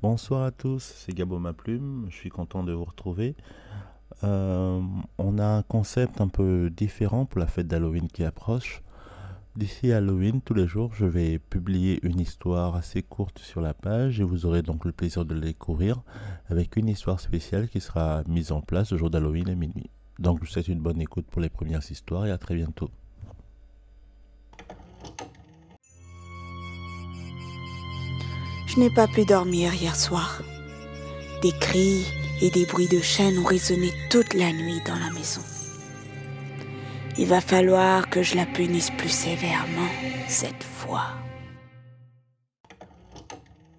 Bonsoir à tous, c'est Gabo Maplume, je suis content de vous retrouver. Euh, on a un concept un peu différent pour la fête d'Halloween qui approche. D'ici Halloween, tous les jours, je vais publier une histoire assez courte sur la page et vous aurez donc le plaisir de la découvrir avec une histoire spéciale qui sera mise en place le jour d'Halloween à minuit. Donc je vous souhaite une bonne écoute pour les premières histoires et à très bientôt. Je n'ai pas pu dormir hier soir. Des cris et des bruits de chaînes ont résonné toute la nuit dans la maison. Il va falloir que je la punisse plus sévèrement cette fois.